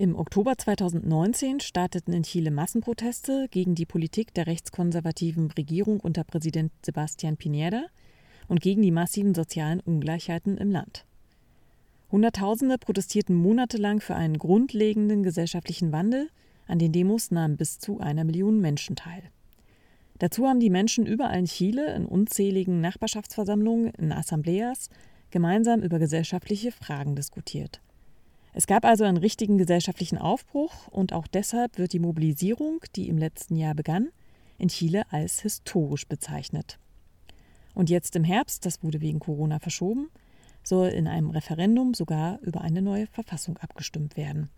Im Oktober 2019 starteten in Chile Massenproteste gegen die Politik der rechtskonservativen Regierung unter Präsident Sebastián Piñera und gegen die massiven sozialen Ungleichheiten im Land. Hunderttausende protestierten monatelang für einen grundlegenden gesellschaftlichen Wandel, an den Demos nahmen bis zu einer Million Menschen teil. Dazu haben die Menschen überall in Chile in unzähligen Nachbarschaftsversammlungen, in Assembleas, gemeinsam über gesellschaftliche Fragen diskutiert. Es gab also einen richtigen gesellschaftlichen Aufbruch und auch deshalb wird die Mobilisierung, die im letzten Jahr begann, in Chile als historisch bezeichnet. Und jetzt im Herbst, das wurde wegen Corona verschoben, soll in einem Referendum sogar über eine neue Verfassung abgestimmt werden.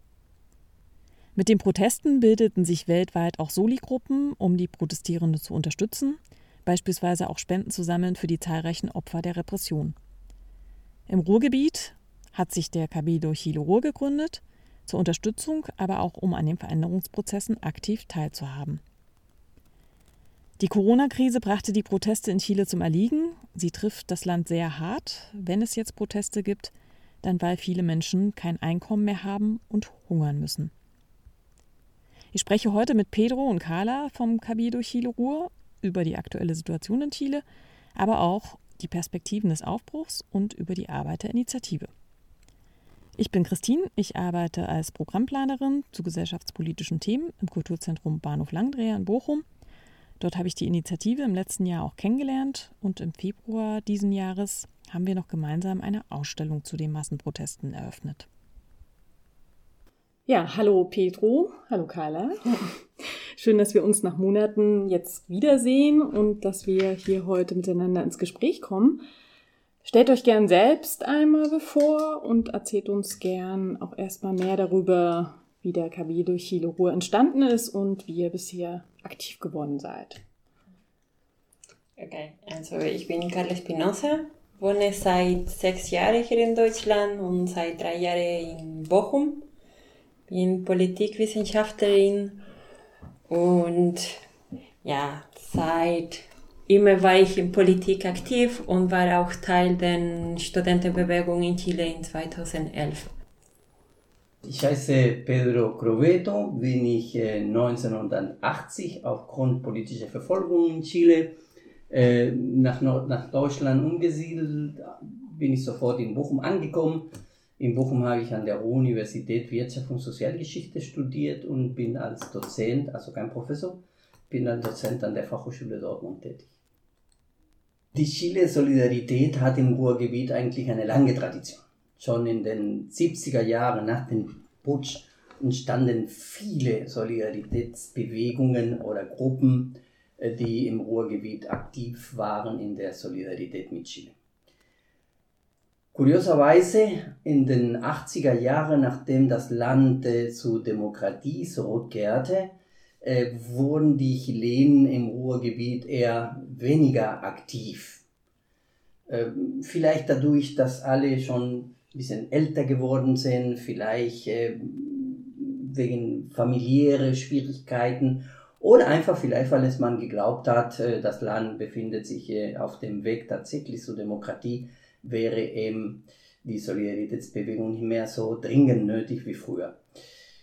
Mit den Protesten bildeten sich weltweit auch Soli-Gruppen, um die Protestierenden zu unterstützen, beispielsweise auch Spenden zu sammeln für die zahlreichen Opfer der Repression. Im Ruhrgebiet hat sich der Cabildo Chile Ruhr gegründet, zur Unterstützung, aber auch um an den Veränderungsprozessen aktiv teilzuhaben. Die Corona-Krise brachte die Proteste in Chile zum Erliegen. Sie trifft das Land sehr hart. Wenn es jetzt Proteste gibt, dann weil viele Menschen kein Einkommen mehr haben und hungern müssen. Ich spreche heute mit Pedro und Carla vom Cabildo Chile Ruhr über die aktuelle Situation in Chile, aber auch die Perspektiven des Aufbruchs und über die Arbeit der Initiative. Ich bin Christine, ich arbeite als Programmplanerin zu gesellschaftspolitischen Themen im Kulturzentrum Bahnhof Langdreher in Bochum. Dort habe ich die Initiative im letzten Jahr auch kennengelernt und im Februar diesen Jahres haben wir noch gemeinsam eine Ausstellung zu den Massenprotesten eröffnet. Ja, hallo Pedro, hallo Carla. Schön, dass wir uns nach Monaten jetzt wiedersehen und dass wir hier heute miteinander ins Gespräch kommen. Stellt euch gern selbst einmal bevor und erzählt uns gern auch erstmal mehr darüber, wie der KB durch Chile Ruhr entstanden ist und wie ihr bisher aktiv geworden seid. Okay, also ich bin Carla Espinosa, wohne seit sechs Jahren hier in Deutschland und seit drei Jahren in Bochum bin Politikwissenschaftlerin und ja, seit immer war ich in Politik aktiv und war auch Teil der Studentenbewegung in Chile in 2011. Ich heiße Pedro Croveto, bin ich 1980 äh, aufgrund politischer Verfolgung in Chile äh, nach, nach Deutschland umgesiedelt, bin ich sofort in Bochum angekommen in Bochum habe ich an der Ruhr-Universität Wirtschaft und Sozialgeschichte studiert und bin als Dozent, also kein Professor, bin als Dozent an der Fachhochschule Dortmund tätig. Die Chile-Solidarität hat im Ruhrgebiet eigentlich eine lange Tradition. Schon in den 70er Jahren nach dem Putsch entstanden viele Solidaritätsbewegungen oder Gruppen, äh, die im Ruhrgebiet aktiv waren in der Solidarität mit Chile. Kurioserweise in den 80er Jahren, nachdem das Land äh, zur Demokratie zurückkehrte, äh, wurden die Chilenen im Ruhrgebiet eher weniger aktiv. Äh, vielleicht dadurch, dass alle schon ein bisschen älter geworden sind, vielleicht äh, wegen familiäre Schwierigkeiten oder einfach vielleicht, weil es man geglaubt hat, äh, das Land befindet sich äh, auf dem Weg tatsächlich zur Demokratie wäre eben die Solidaritätsbewegung nicht mehr so dringend nötig wie früher.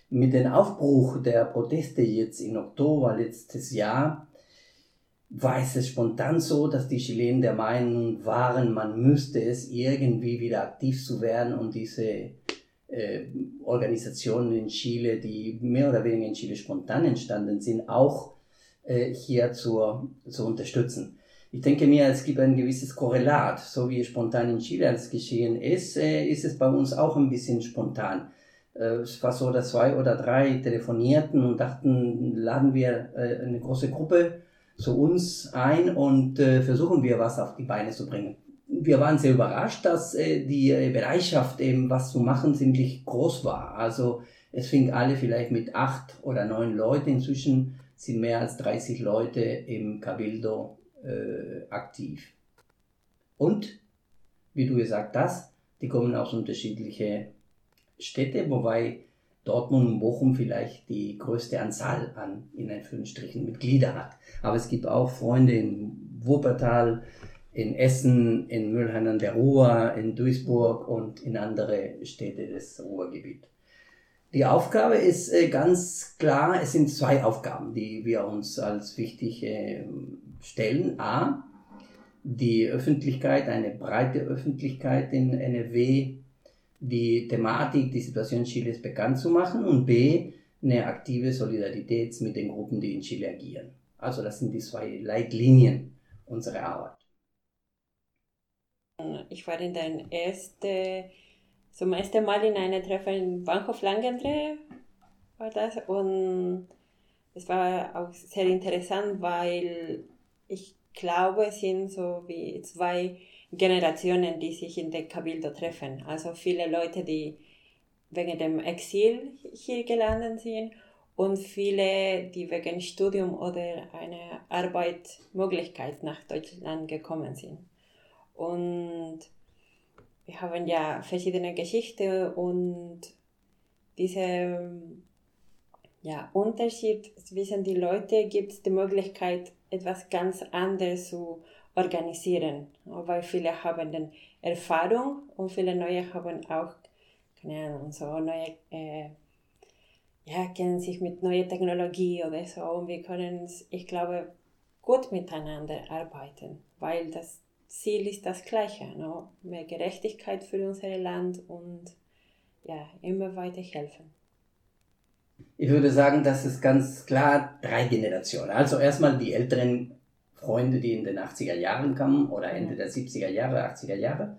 Mit dem Aufbruch der Proteste jetzt im Oktober letztes Jahr war es spontan so, dass die Chilenen der Meinung waren, man müsste es irgendwie wieder aktiv zu werden und diese äh, Organisationen in Chile, die mehr oder weniger in Chile spontan entstanden sind, auch äh, hier zur, zu unterstützen. Ich denke mir, es gibt ein gewisses Korrelat. So wie spontan in Chile alles geschehen ist, äh, ist es bei uns auch ein bisschen spontan. Äh, es war so, dass zwei oder drei telefonierten und dachten, laden wir äh, eine große Gruppe zu uns ein und versuchen wir was auf die Beine zu bringen. Wir waren sehr überrascht, dass die Bereitschaft, eben was zu machen, ziemlich groß war. Also es fing alle vielleicht mit acht oder neun Leuten. Inzwischen sind mehr als 30 Leute im Cabildo äh, aktiv. Und, wie du gesagt hast, die kommen aus unterschiedlichen Städten, wobei Dortmund und Bochum vielleicht die größte Anzahl an, in Anführungsstrichen, Mitglieder hat. Aber es gibt auch Freunde in Wuppertal, in Essen, in Müllheim an der Ruhr, in Duisburg und in andere Städte des Ruhrgebiets. Die Aufgabe ist äh, ganz klar, es sind zwei Aufgaben, die wir uns als wichtig äh, stellen. A, die Öffentlichkeit, eine breite Öffentlichkeit in NRW, die Thematik, die Situation Chiles bekannt zu machen und B, eine aktive Solidarität mit den Gruppen, die in Chile agieren. Also das sind die zwei Leitlinien unserer Arbeit. Ich war in der erste, zum ersten Mal in einem Treffen in Bahnhof Langendrehe war das und es war auch sehr interessant, weil ich glaube, es sind so wie zwei Generationen, die sich in der Cabildo treffen. Also viele Leute, die wegen dem Exil hier gelandet sind und viele, die wegen Studium oder einer Arbeitsmöglichkeit nach Deutschland gekommen sind. Und wir haben ja verschiedene Geschichten und diese ja, Unterschied zwischen den Leuten gibt es die Möglichkeit, etwas ganz anderes zu organisieren, weil viele haben dann Erfahrung und viele neue haben auch, keine Ahnung, so neue, äh, ja, kennen sich mit neuer Technologie oder so und wir können, ich glaube, gut miteinander arbeiten, weil das Ziel ist das gleiche, no? mehr Gerechtigkeit für unser Land und ja, immer weiter helfen. Ich würde sagen, das ist ganz klar drei Generationen. Also erstmal die älteren Freunde, die in den 80er Jahren kamen oder Ende der 70er Jahre, 80er Jahre.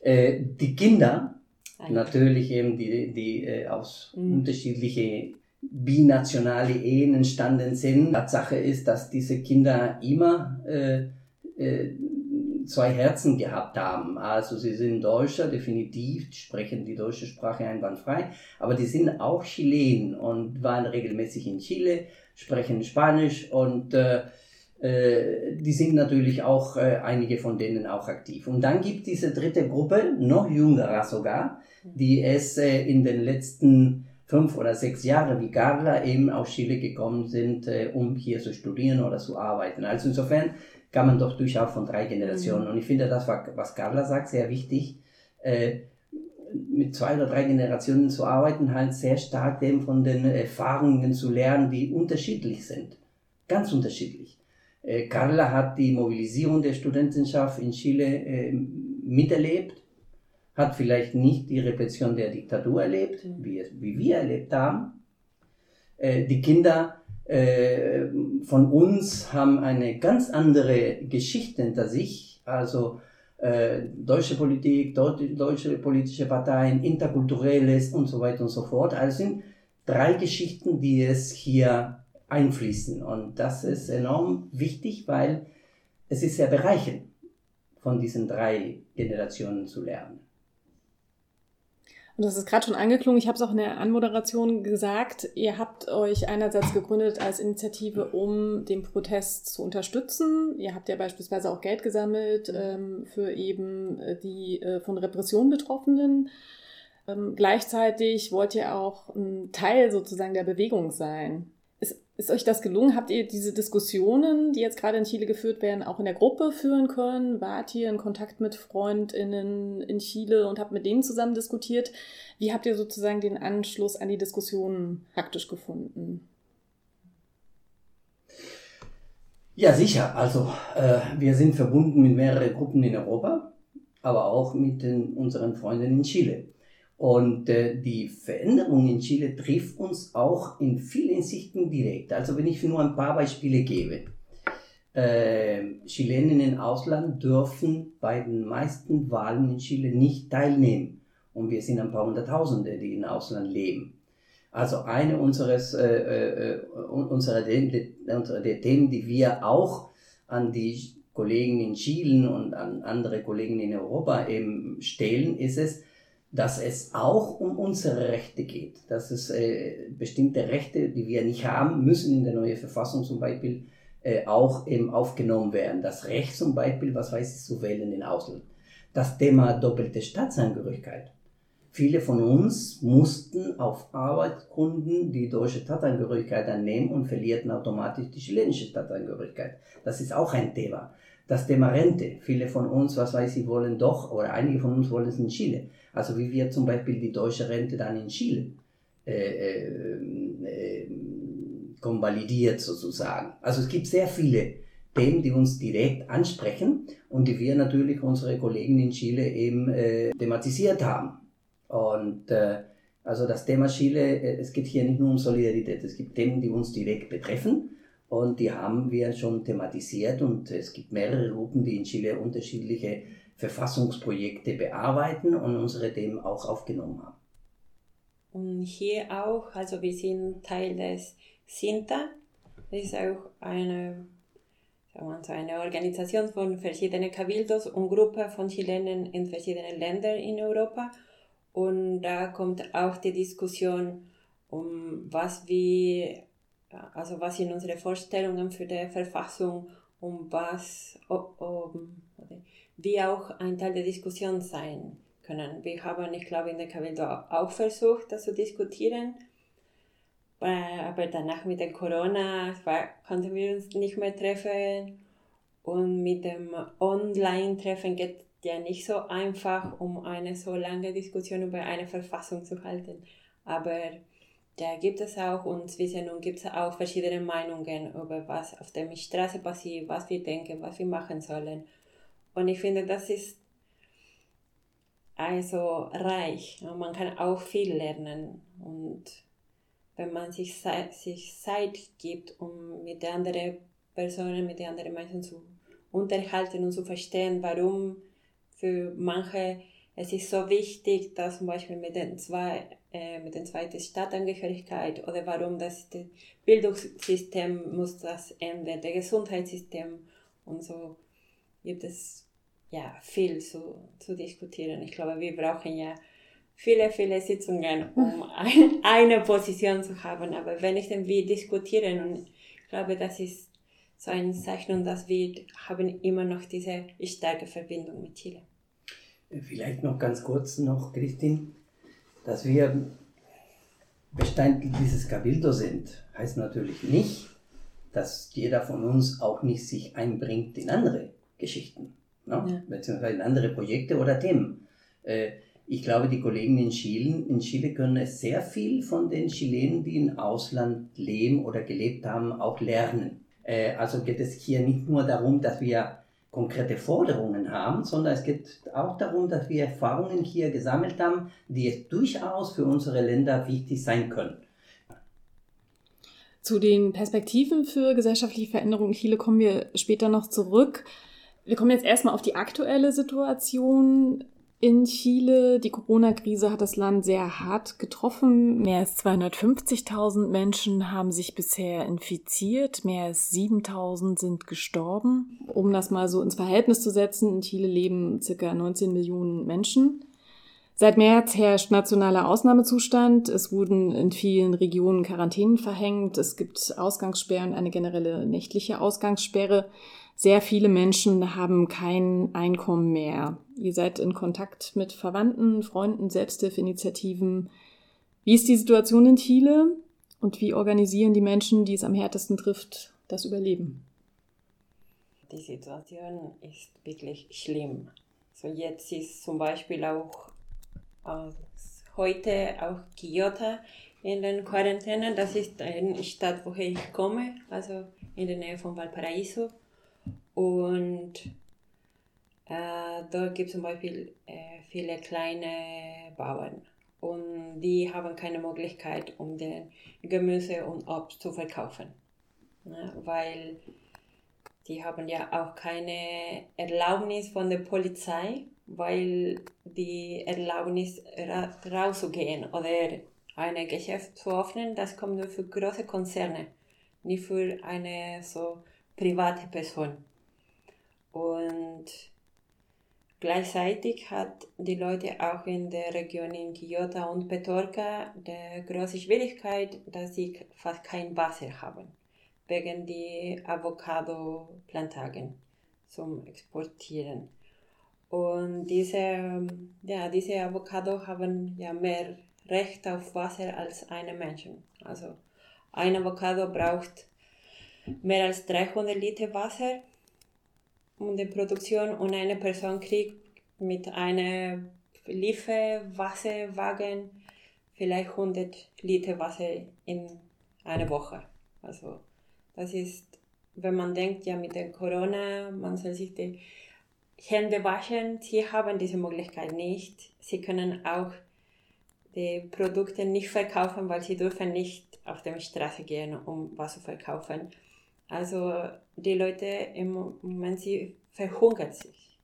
Äh, die Kinder, Eigentlich. natürlich eben die, die äh, aus mhm. unterschiedliche binationale Ehen entstanden sind. Tatsache ist, dass diese Kinder immer äh, äh, zwei Herzen gehabt haben. Also sie sind Deutscher, definitiv, sprechen die deutsche Sprache einwandfrei, aber die sind auch Chilen und waren regelmäßig in Chile, sprechen Spanisch und äh, äh, die sind natürlich auch äh, einige von denen auch aktiv. Und dann gibt diese dritte Gruppe, noch jüngerer sogar, die es äh, in den letzten fünf oder sechs Jahren wie Carla eben aus Chile gekommen sind, äh, um hier zu studieren oder zu arbeiten. Also insofern kann man doch durchaus von drei Generationen. Mhm. Und ich finde das, was Carla sagt, sehr wichtig. Äh, mit zwei oder drei Generationen zu arbeiten, halt sehr stark eben von den Erfahrungen zu lernen, die unterschiedlich sind. Ganz unterschiedlich. Äh, Carla hat die Mobilisierung der Studentenschaft in Chile äh, miterlebt, hat vielleicht nicht die Repression der Diktatur erlebt, mhm. wie, es, wie wir erlebt haben. Äh, die Kinder äh, von uns haben eine ganz andere Geschichte hinter sich, also äh, deutsche Politik, deutsche politische Parteien, interkulturelles und so weiter und so fort. Also sind drei Geschichten, die es hier einfließen. Und das ist enorm wichtig, weil es ist sehr bereichend, von diesen drei Generationen zu lernen. Und das ist gerade schon angeklungen, ich habe es auch in der Anmoderation gesagt, ihr habt euch einerseits gegründet als Initiative, um den Protest zu unterstützen. Ihr habt ja beispielsweise auch Geld gesammelt ähm, für eben äh, die äh, von Repression Betroffenen. Ähm, gleichzeitig wollt ihr auch ein Teil sozusagen der Bewegung sein. Ist euch das gelungen? Habt ihr diese Diskussionen, die jetzt gerade in Chile geführt werden, auch in der Gruppe führen können? Wart ihr in Kontakt mit FreundInnen in Chile und habt mit denen zusammen diskutiert? Wie habt ihr sozusagen den Anschluss an die Diskussionen praktisch gefunden? Ja, sicher. Also äh, wir sind verbunden mit mehreren Gruppen in Europa, aber auch mit den, unseren Freunden in Chile. Und äh, die Veränderung in Chile trifft uns auch in vielen Sichten direkt. Also wenn ich nur ein paar Beispiele gebe. Äh, Chilenen im Ausland dürfen bei den meisten Wahlen in Chile nicht teilnehmen. Und wir sind ein paar Hunderttausende, die im Ausland leben. Also eine unseres, äh, äh, unserer, unserer der Themen, die wir auch an die Kollegen in Chile und an andere Kollegen in Europa eben stellen, ist es, dass es auch um unsere Rechte geht, dass es äh, bestimmte Rechte, die wir nicht haben, müssen in der neuen Verfassung zum Beispiel äh, auch eben aufgenommen werden. Das Recht zum Beispiel, was weiß ich, zu wählen in Ausland. Das Thema doppelte Staatsangehörigkeit. Viele von uns mussten auf Arbeitsgründen die deutsche Staatsangehörigkeit annehmen und verlierten automatisch die chilenische Staatsangehörigkeit. Das ist auch ein Thema. Das Thema Rente. Viele von uns, was weiß ich, wollen doch, oder einige von uns wollen es in Chile. Also wie wir zum Beispiel die deutsche Rente dann in Chile äh, äh, konvalidiert sozusagen. Also es gibt sehr viele Themen, die uns direkt ansprechen und die wir natürlich unsere Kollegen in Chile eben äh, thematisiert haben. Und äh, also das Thema Chile, äh, es geht hier nicht nur um Solidarität, es gibt Themen, die uns direkt betreffen und die haben wir schon thematisiert und es gibt mehrere Gruppen, die in Chile unterschiedliche Verfassungsprojekte bearbeiten und unsere Themen auch aufgenommen haben. Und hier auch, also wir sind Teil des SINTA, das ist auch eine, so eine Organisation von verschiedenen Cabildos und Gruppen von Chilenen in verschiedenen Ländern in Europa. Und da kommt auch die Diskussion um was wir, also was sind unsere Vorstellungen für die Verfassung, um was, um, wie auch ein Teil der Diskussion sein können. Wir haben, ich glaube, in der Cabildo auch versucht, das zu diskutieren. Aber danach mit der Corona war, konnten wir uns nicht mehr treffen. Und mit dem Online-Treffen geht ja nicht so einfach, um eine so lange Diskussion über eine Verfassung zu halten. Aber da gibt es auch, und zwischen nun gibt es auch verschiedene Meinungen über was auf der Straße passiert, was wir denken, was wir machen sollen. Und ich finde, das ist also reich. Man kann auch viel lernen. Und wenn man sich, sich Zeit gibt, um mit anderen Personen, mit anderen Menschen zu unterhalten und zu verstehen, warum für manche es ist so wichtig, dass zum Beispiel mit den zwei, äh, mit den zweiten Staatsangehörigkeit oder warum das, Bildungssystem muss das ändern, das Gesundheitssystem und so gibt es ja viel zu, zu diskutieren. Ich glaube, wir brauchen ja viele, viele Sitzungen, um ein, eine Position zu haben. Aber wenn ich dann wir diskutieren und ich glaube, das ist so ein Zeichen, dass wir haben immer noch diese starke Verbindung mit Chile. Vielleicht noch ganz kurz noch, Christine, dass wir Bestandteil dieses Cabildo sind, heißt natürlich nicht, dass jeder von uns auch nicht sich einbringt in andere Geschichten, ne? ja. beziehungsweise in andere Projekte oder Themen. Äh, ich glaube, die Kollegen in Chile, in Chile können sehr viel von den Chilenen, die im Ausland leben oder gelebt haben, auch lernen. Äh, also geht es hier nicht nur darum, dass wir konkrete Forderungen haben, sondern es geht auch darum, dass wir Erfahrungen hier gesammelt haben, die durchaus für unsere Länder wichtig sein können. Zu den Perspektiven für gesellschaftliche Veränderungen in Chile kommen wir später noch zurück. Wir kommen jetzt erstmal auf die aktuelle Situation in Chile. Die Corona-Krise hat das Land sehr hart getroffen. Mehr als 250.000 Menschen haben sich bisher infiziert. Mehr als 7.000 sind gestorben. Um das mal so ins Verhältnis zu setzen, in Chile leben circa 19 Millionen Menschen. Seit März herrscht nationaler Ausnahmezustand. Es wurden in vielen Regionen Quarantänen verhängt. Es gibt Ausgangssperren, eine generelle nächtliche Ausgangssperre. Sehr viele Menschen haben kein Einkommen mehr. Ihr seid in Kontakt mit Verwandten, Freunden, Selbsthilfeinitiativen. Wie ist die Situation in Chile und wie organisieren die Menschen, die es am härtesten trifft, das Überleben? Die Situation ist wirklich schlimm. So jetzt ist zum Beispiel auch äh, heute auch Kyoto in den Quarantäne. Das ist eine Stadt, woher ich komme, also in der Nähe von Valparaiso. Und äh, dort gibt es zum Beispiel äh, viele kleine Bauern und die haben keine Möglichkeit, um den Gemüse und Obst zu verkaufen, ne? weil die haben ja auch keine Erlaubnis von der Polizei, weil die Erlaubnis ra rauszugehen oder ein Geschäft zu öffnen, das kommt nur für große Konzerne, nicht für eine so private Person. Und gleichzeitig hat die Leute auch in der Region in Kyoto und Petorca die große Schwierigkeit, dass sie fast kein Wasser haben, wegen die Avocado-Plantagen zum Exportieren. Und diese, ja, diese Avocado haben ja mehr Recht auf Wasser als eine Menschen. Also ein Avocado braucht mehr als 300 Liter Wasser um die Produktion und eine Person kriegt mit einem Lieferwasserwagen vielleicht 100 Liter Wasser in einer Woche. Also das ist, wenn man denkt, ja mit der Corona, man soll sich die Hände waschen, sie haben diese Möglichkeit nicht. Sie können auch die Produkte nicht verkaufen, weil sie dürfen nicht auf der Straße gehen, um was zu verkaufen. Also die Leute im Moment, sie verhungern sich.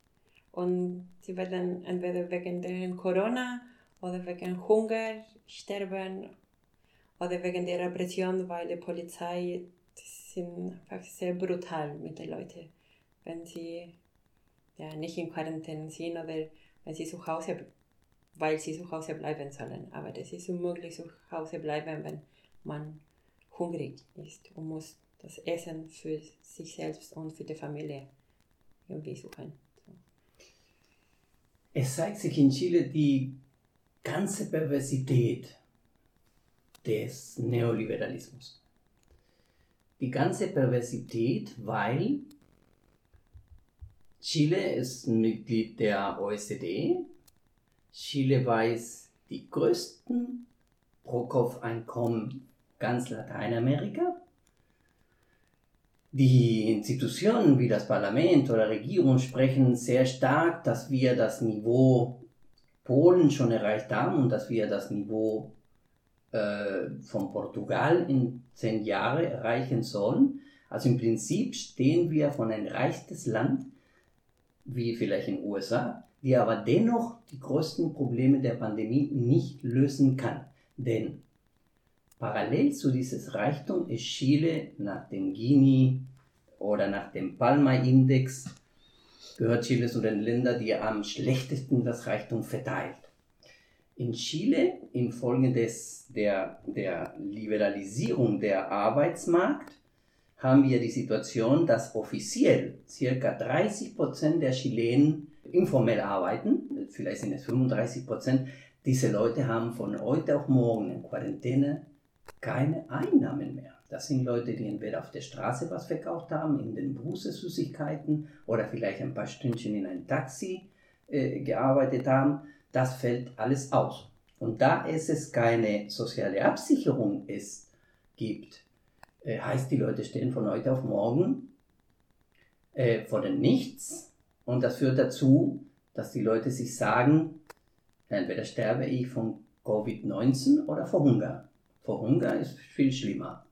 Und sie werden entweder wegen der Corona oder wegen Hunger sterben oder wegen der Repression, weil die Polizei sind einfach sehr brutal mit den Leuten, wenn sie ja, nicht in Quarantäne sind oder wenn sie zu Hause, weil sie zu Hause bleiben sollen. Aber das ist unmöglich zu Hause bleiben, wenn man hungrig ist und muss das Essen für sich selbst und für die Familie irgendwie suchen. So. Es zeigt sich in Chile die ganze Perversität des Neoliberalismus. Die ganze Perversität, weil Chile ist Mitglied der OECD. Chile weiß die größten Pro-Kopf-Einkommen ganz Lateinamerika. Die Institutionen wie das Parlament oder Regierung sprechen sehr stark, dass wir das Niveau Polen schon erreicht haben und dass wir das Niveau äh, von Portugal in zehn Jahren erreichen sollen. Also im Prinzip stehen wir von ein reichstes Land, wie vielleicht in den USA, die aber dennoch die größten Probleme der Pandemie nicht lösen kann. Denn Parallel zu dieses Reichtum ist Chile nach dem Gini oder nach dem Palma-Index gehört Chile zu den Ländern, die am schlechtesten das Reichtum verteilt. In Chile, infolge des, der, der Liberalisierung der Arbeitsmarkt, haben wir die Situation, dass offiziell circa 30 Prozent der Chilenen informell arbeiten, vielleicht sind es 35 Prozent. Diese Leute haben von heute auf morgen in Quarantäne keine Einnahmen mehr. Das sind Leute, die entweder auf der Straße was verkauft haben, in den Busse Süßigkeiten oder vielleicht ein paar Stündchen in ein Taxi äh, gearbeitet haben. Das fällt alles aus. Und da es es keine soziale Absicherung ist, gibt, äh, heißt, die Leute stehen von heute auf morgen äh, vor dem Nichts. Und das führt dazu, dass die Leute sich sagen, entweder sterbe ich von Covid-19 oder vor Hunger vor Hunger ist viel schlimmer.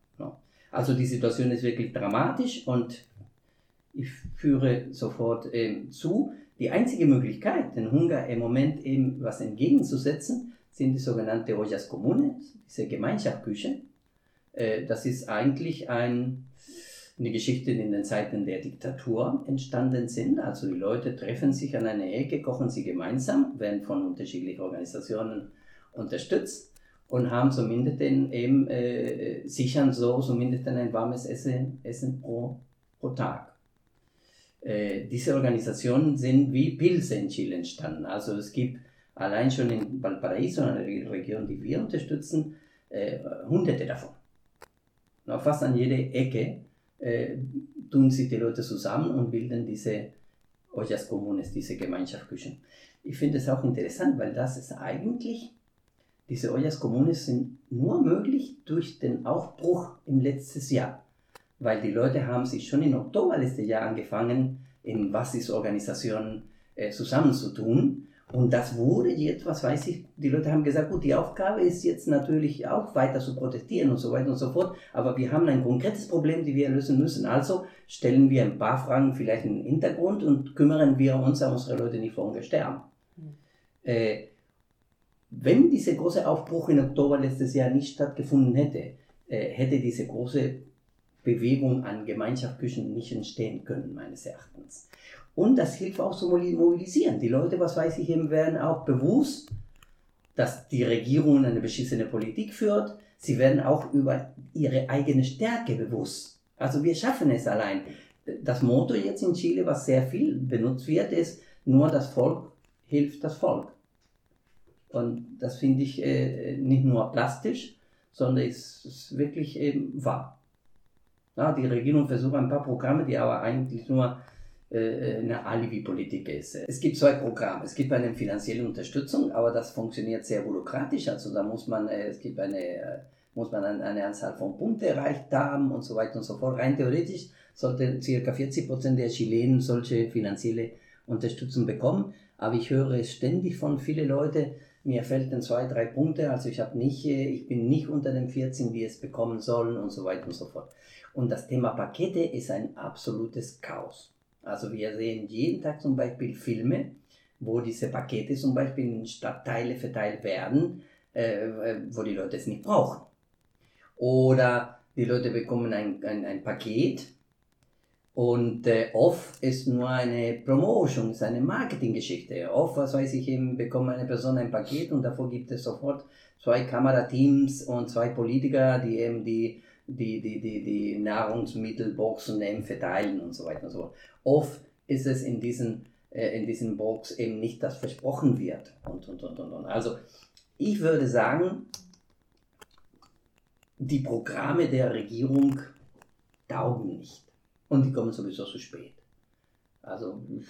Also die Situation ist wirklich dramatisch und ich führe sofort äh, zu, die einzige Möglichkeit, den Hunger im Moment eben was entgegenzusetzen, sind die sogenannten Ollas Comunes, diese Gemeinschaftsküche. Äh, das ist eigentlich ein, eine Geschichte, die in den Zeiten der Diktatur entstanden sind. Also die Leute treffen sich an einer Ecke, kochen sie gemeinsam, werden von unterschiedlichen Organisationen unterstützt und haben zumindest den eben äh, sichern so zumindest ein warmes Essen, Essen pro, pro Tag. Äh, diese Organisationen sind wie Pilze in Chile entstanden. Also es gibt allein schon in Valparaiso, einer Region, die wir unterstützen, äh, hunderte davon. Na, fast an jeder Ecke äh, tun sich die Leute zusammen und bilden diese Ollas Comunes, diese Gemeinschaftsküchen. Ich finde es auch interessant, weil das ist eigentlich diese Ollas Comunes sind nur möglich durch den Aufbruch im letzten Jahr, weil die Leute haben sich schon im Oktober letztes Jahr angefangen, in Basisorganisationen äh, zusammenzutun. Und das wurde jetzt, was weiß ich, die Leute haben gesagt, gut, die Aufgabe ist jetzt natürlich auch weiter zu protestieren und so weiter und so fort, aber wir haben ein konkretes Problem, das wir lösen müssen. Also stellen wir ein paar Fragen vielleicht in den Hintergrund und kümmern wir uns, dass unsere Leute nicht vor Hunger sterben. Mhm. Äh, wenn dieser große Aufbruch im Oktober letztes Jahr nicht stattgefunden hätte, äh, hätte diese große Bewegung an Gemeinschaftsküchen nicht entstehen können, meines Erachtens. Und das hilft auch zu mobilisieren. Die Leute, was weiß ich eben, werden auch bewusst, dass die Regierung eine beschissene Politik führt. Sie werden auch über ihre eigene Stärke bewusst. Also wir schaffen es allein. Das Motto jetzt in Chile, was sehr viel benutzt wird, ist, nur das Volk hilft das Volk. Und das finde ich äh, nicht nur plastisch, sondern es ist wirklich eben wahr. Ja, die Regierung versucht ein paar Programme, die aber eigentlich nur äh, eine Alibi-Politik ist. Es gibt zwei Programme. Es gibt eine finanzielle Unterstützung, aber das funktioniert sehr bürokratisch. Also da muss man, äh, es gibt eine, muss man eine Anzahl von Punkten erreicht haben und so weiter und so fort. Rein theoretisch sollten ca. 40 Prozent der Chilenen solche finanzielle Unterstützung bekommen. Aber ich höre es ständig von vielen Leuten, mir fehlten zwei, drei Punkte, also ich habe nicht, ich bin nicht unter den 14, die es bekommen sollen und so weiter und so fort. Und das Thema Pakete ist ein absolutes Chaos. Also wir sehen jeden Tag zum Beispiel Filme, wo diese Pakete zum Beispiel in Stadtteile verteilt werden, äh, wo die Leute es nicht brauchen. Oder die Leute bekommen ein, ein, ein Paket und äh, off ist nur eine Promotion, ist eine Marketinggeschichte. Off, was weiß ich, eben bekommt eine Person ein Paket und davor gibt es sofort zwei Kamerateams und zwei Politiker, die eben die, die, die, die, die Nahrungsmittelboxen eben verteilen und so weiter und so fort. Oft ist es in diesen, äh, in diesen Box eben nicht, das versprochen wird und, und, und, und, und. Also ich würde sagen, die Programme der Regierung taugen nicht und die kommen sowieso zu spät. Also ich,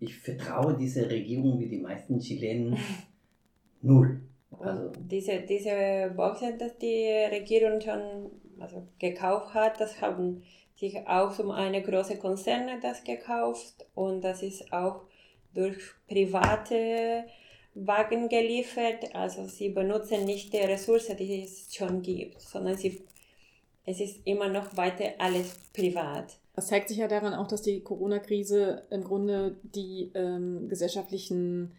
ich vertraue dieser Regierung wie die meisten Chilenen null. Also diese, diese Boxen, dass die Regierung schon also gekauft hat, das haben sich auch so eine große Konzerne das gekauft und das ist auch durch private Wagen geliefert. Also sie benutzen nicht die Ressourcen, die es schon gibt, sondern sie, es ist immer noch weiter alles privat. Das zeigt sich ja daran auch, dass die Corona-Krise im Grunde die ähm, gesellschaftlichen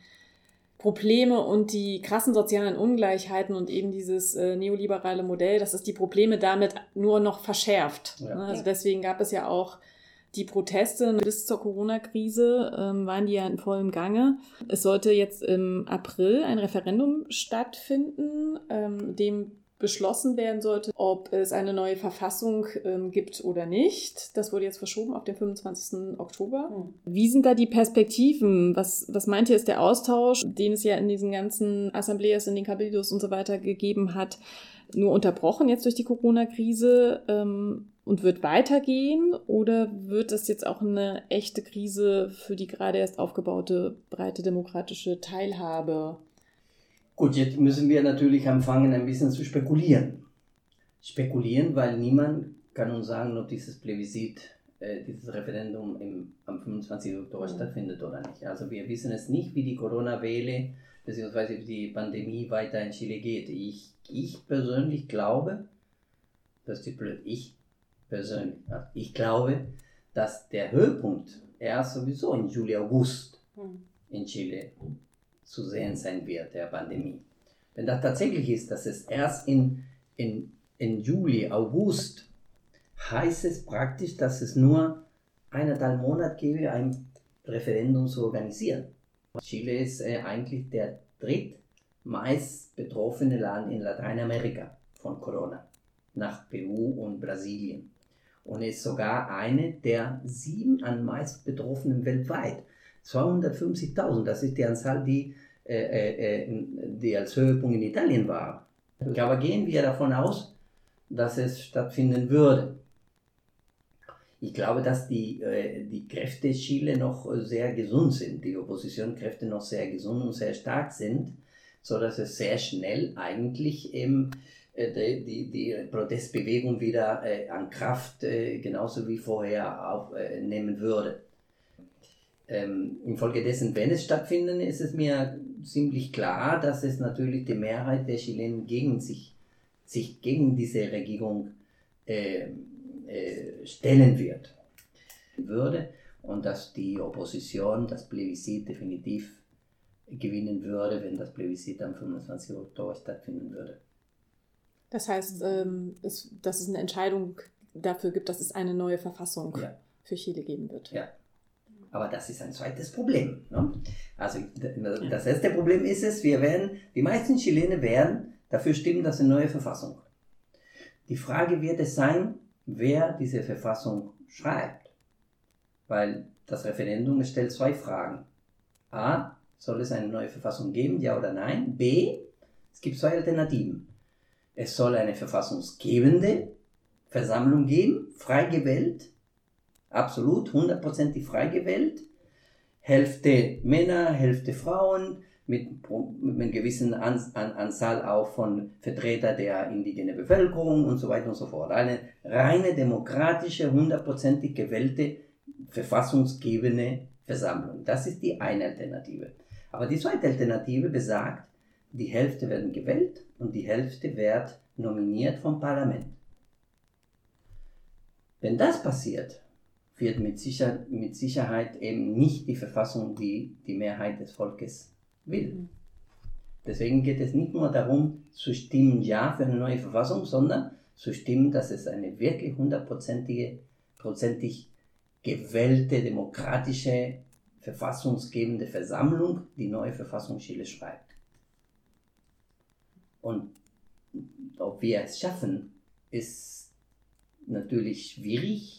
Probleme und die krassen sozialen Ungleichheiten und eben dieses äh, neoliberale Modell, dass es die Probleme damit nur noch verschärft. Ja. Ne? Also deswegen gab es ja auch die Proteste bis zur Corona-Krise ähm, waren die ja in vollem Gange. Es sollte jetzt im April ein Referendum stattfinden, ähm, dem beschlossen werden sollte, ob es eine neue Verfassung ähm, gibt oder nicht. Das wurde jetzt verschoben auf den 25. Oktober. Mhm. Wie sind da die Perspektiven? Was, was meint ihr, ist der Austausch, den es ja in diesen ganzen Assemblees, in den Cabildos und so weiter gegeben hat, nur unterbrochen jetzt durch die Corona-Krise ähm, und wird weitergehen? Oder wird das jetzt auch eine echte Krise für die gerade erst aufgebaute breite demokratische Teilhabe Gut, jetzt müssen wir natürlich anfangen, ein bisschen zu spekulieren. Spekulieren, weil niemand kann uns sagen, ob dieses Plebiszit, äh, dieses Referendum im, am 25. Oktober mhm. stattfindet oder nicht. Also wir wissen es nicht, wie die Corona-Welle bzw. die Pandemie weiter in Chile geht. Ich, ich persönlich glaube, das ist blöd, ich persönlich, also ich glaube, dass der Höhepunkt erst sowieso im Juli, August mhm. in Chile zu sehen sein wird, der Pandemie. Wenn das tatsächlich ist, dass es erst in, in, in Juli, August, heißt es praktisch, dass es nur eineinhalb Monate gäbe, ein Referendum zu organisieren. Chile ist äh, eigentlich der drittmeist betroffene Land in Lateinamerika von Corona, nach Peru und Brasilien. Und ist sogar eine der sieben am meist Betroffenen weltweit. 250.000, das ist die Anzahl, die, äh, äh, äh, die als Höhepunkt in Italien war. Aber gehen wir davon aus, dass es stattfinden würde. Ich glaube, dass die, äh, die Kräfte Chile noch sehr gesund sind, die Oppositionskräfte noch sehr gesund und sehr stark sind, so dass es sehr schnell eigentlich im, äh, die, die Protestbewegung wieder äh, an Kraft genauso wie vorher aufnehmen würde. Ähm, infolgedessen, wenn es stattfindet, ist es mir ziemlich klar, dass es natürlich die Mehrheit der Chilenen gegen sich, sich gegen diese Regierung äh, äh, stellen wird. Würde und dass die Opposition das Plebiszit definitiv gewinnen würde, wenn das Plebiszit am 25. Oktober stattfinden würde. Das heißt, ähm, es, dass es eine Entscheidung dafür gibt, dass es eine neue Verfassung ja. für Chile geben wird. Ja. Aber das ist ein zweites Problem. Ne? Also das erste Problem ist es, wir werden, die meisten Chilenen werden dafür stimmen, dass eine neue Verfassung. Die Frage wird es sein, wer diese Verfassung schreibt. Weil das Referendum stellt zwei Fragen. A, soll es eine neue Verfassung geben, ja oder nein? B, es gibt zwei Alternativen. Es soll eine verfassungsgebende Versammlung geben, frei gewählt, absolut, hundertprozentig frei gewählt. Hälfte Männer, Hälfte Frauen, mit, mit einer gewissen An An Anzahl auch von Vertretern der indigenen Bevölkerung und so weiter und so fort. Eine reine demokratische, hundertprozentig gewählte, verfassungsgebende Versammlung. Das ist die eine Alternative. Aber die zweite Alternative besagt, die Hälfte werden gewählt und die Hälfte wird nominiert vom Parlament. Wenn das passiert, wird mit, Sicher mit Sicherheit eben nicht die Verfassung, die die Mehrheit des Volkes will. Mhm. Deswegen geht es nicht nur darum, zu stimmen Ja für eine neue Verfassung, sondern zu stimmen, dass es eine wirklich hundertprozentige, prozentig gewählte, demokratische, verfassungsgebende Versammlung die neue Verfassung Chile schreibt. Und ob wir es schaffen, ist natürlich schwierig,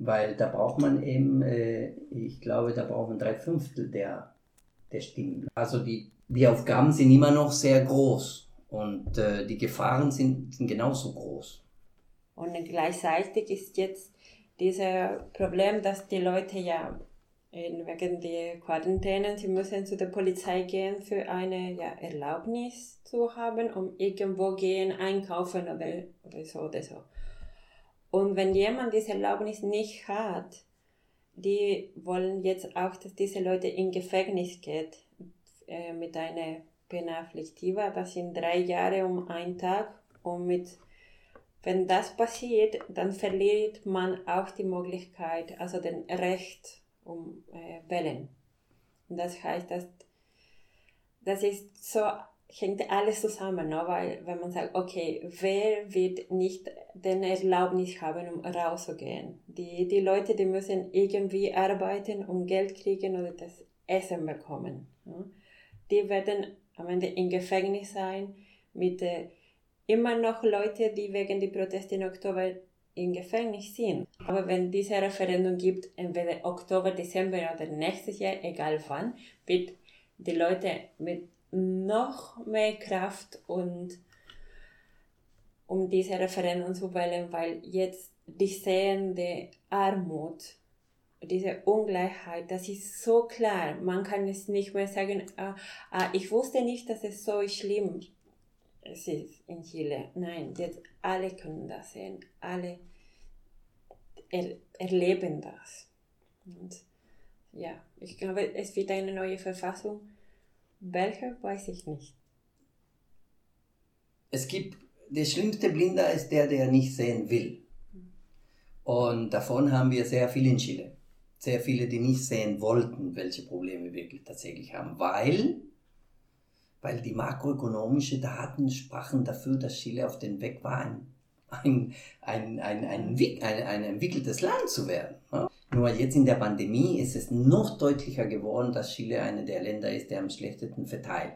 weil da braucht man eben, äh, ich glaube, da braucht man drei Fünftel der, der Stimmen. Also die, die Aufgaben sind immer noch sehr groß und äh, die Gefahren sind, sind genauso groß. Und gleichzeitig ist jetzt dieses Problem, dass die Leute ja wegen der Quarantäne, sie müssen zu der Polizei gehen für eine ja, Erlaubnis zu haben, um irgendwo gehen, einkaufen oder, oder so oder so. Und wenn jemand diese Erlaubnis nicht hat, die wollen jetzt auch, dass diese Leute in Gefängnis geht äh, mit einer Pena afflictiva. Das sind drei Jahre um einen Tag. Und mit, wenn das passiert, dann verliert man auch die Möglichkeit, also den Recht um äh, wählen. Und das heißt, dass das ist so hängt alles zusammen, ne? weil wenn man sagt, okay, wer wird nicht den Erlaubnis haben, um rauszugehen? Die, die Leute, die müssen irgendwie arbeiten, um Geld kriegen oder das Essen bekommen. Ne? Die werden am Ende im Gefängnis sein mit äh, immer noch Leute, die wegen der Proteste im Oktober im Gefängnis sind. Aber wenn diese Referendum gibt, entweder Oktober, Dezember oder nächstes Jahr, egal wann, wird die Leute mit noch mehr Kraft und um diese Referendum zu wählen, weil jetzt die sehende Armut, diese Ungleichheit, das ist so klar. Man kann es nicht mehr sagen, ah, ah, ich wusste nicht, dass es so schlimm es ist in Chile. Nein, jetzt alle können das sehen, alle er, erleben das. Und ja, ich glaube, es wird eine neue Verfassung welcher weiß ich nicht. Es gibt, der schlimmste Blinder ist der, der nicht sehen will. Und davon haben wir sehr viele in Chile. Sehr viele, die nicht sehen wollten, welche Probleme wir wirklich tatsächlich haben. Weil, weil die makroökonomischen Daten sprachen dafür, dass Chile auf dem Weg war, ein, ein, ein, ein, ein, ein, ein entwickeltes Land zu werden. Nur jetzt in der Pandemie ist es noch deutlicher geworden, dass Chile eine der Länder ist, der am schlechtesten verteilt.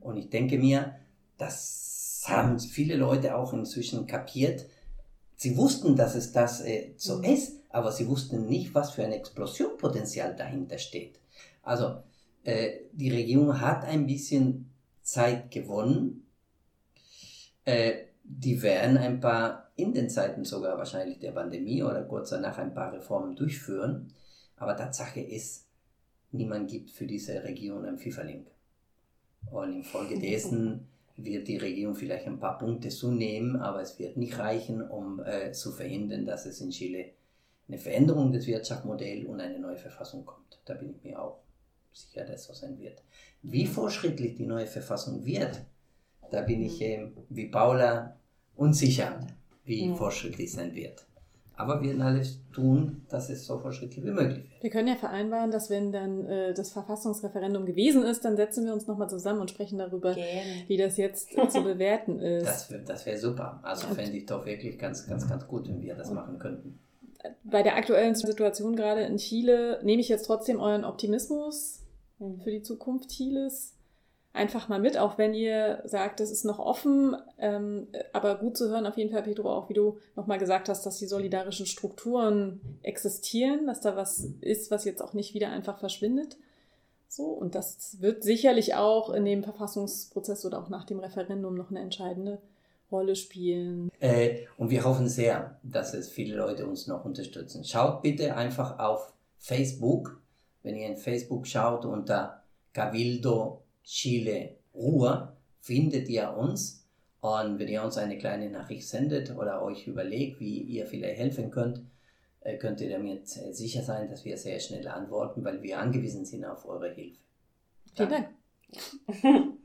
Und ich denke mir, das haben viele Leute auch inzwischen kapiert. Sie wussten, dass es das äh, so mhm. ist, aber sie wussten nicht, was für ein Explosionpotenzial dahinter steht. Also äh, die Regierung hat ein bisschen Zeit gewonnen. Äh, die werden ein paar in den Zeiten sogar wahrscheinlich der Pandemie oder kurz danach ein paar Reformen durchführen. Aber Tatsache ist, niemand gibt für diese Region ein FIFA-Link. Und infolgedessen wird die Regierung vielleicht ein paar Punkte zunehmen, aber es wird nicht reichen, um äh, zu verhindern, dass es in Chile eine Veränderung des Wirtschaftsmodells und eine neue Verfassung kommt. Da bin ich mir auch sicher, dass so sein wird. Wie fortschrittlich die neue Verfassung wird, da bin ich äh, wie Paula unsicher wie mhm. fortschrittlich sein wird. Aber wir werden alles tun, dass es so fortschrittlich wie möglich wird. Wir können ja vereinbaren, dass wenn dann äh, das Verfassungsreferendum gewesen ist, dann setzen wir uns nochmal zusammen und sprechen darüber, Gerne. wie das jetzt zu bewerten ist. Das, das wäre super. Also fände ich doch wirklich ganz, ganz, ganz gut, wenn wir das machen könnten. Bei der aktuellen Situation gerade in Chile nehme ich jetzt trotzdem euren Optimismus mhm. für die Zukunft Chiles einfach mal mit, auch wenn ihr sagt, es ist noch offen, ähm, aber gut zu hören auf jeden Fall, Pedro, auch wie du nochmal gesagt hast, dass die solidarischen Strukturen existieren, dass da was ist, was jetzt auch nicht wieder einfach verschwindet. So, und das wird sicherlich auch in dem Verfassungsprozess oder auch nach dem Referendum noch eine entscheidende Rolle spielen. Äh, und wir hoffen sehr, dass es viele Leute uns noch unterstützen. Schaut bitte einfach auf Facebook, wenn ihr in Facebook schaut unter Cabildo Chile Ruhr, findet ihr uns. Und wenn ihr uns eine kleine Nachricht sendet oder euch überlegt, wie ihr vielleicht helfen könnt, äh, könnt ihr damit sicher sein, dass wir sehr schnell antworten, weil wir angewiesen sind auf eure Hilfe. Vielen Dank.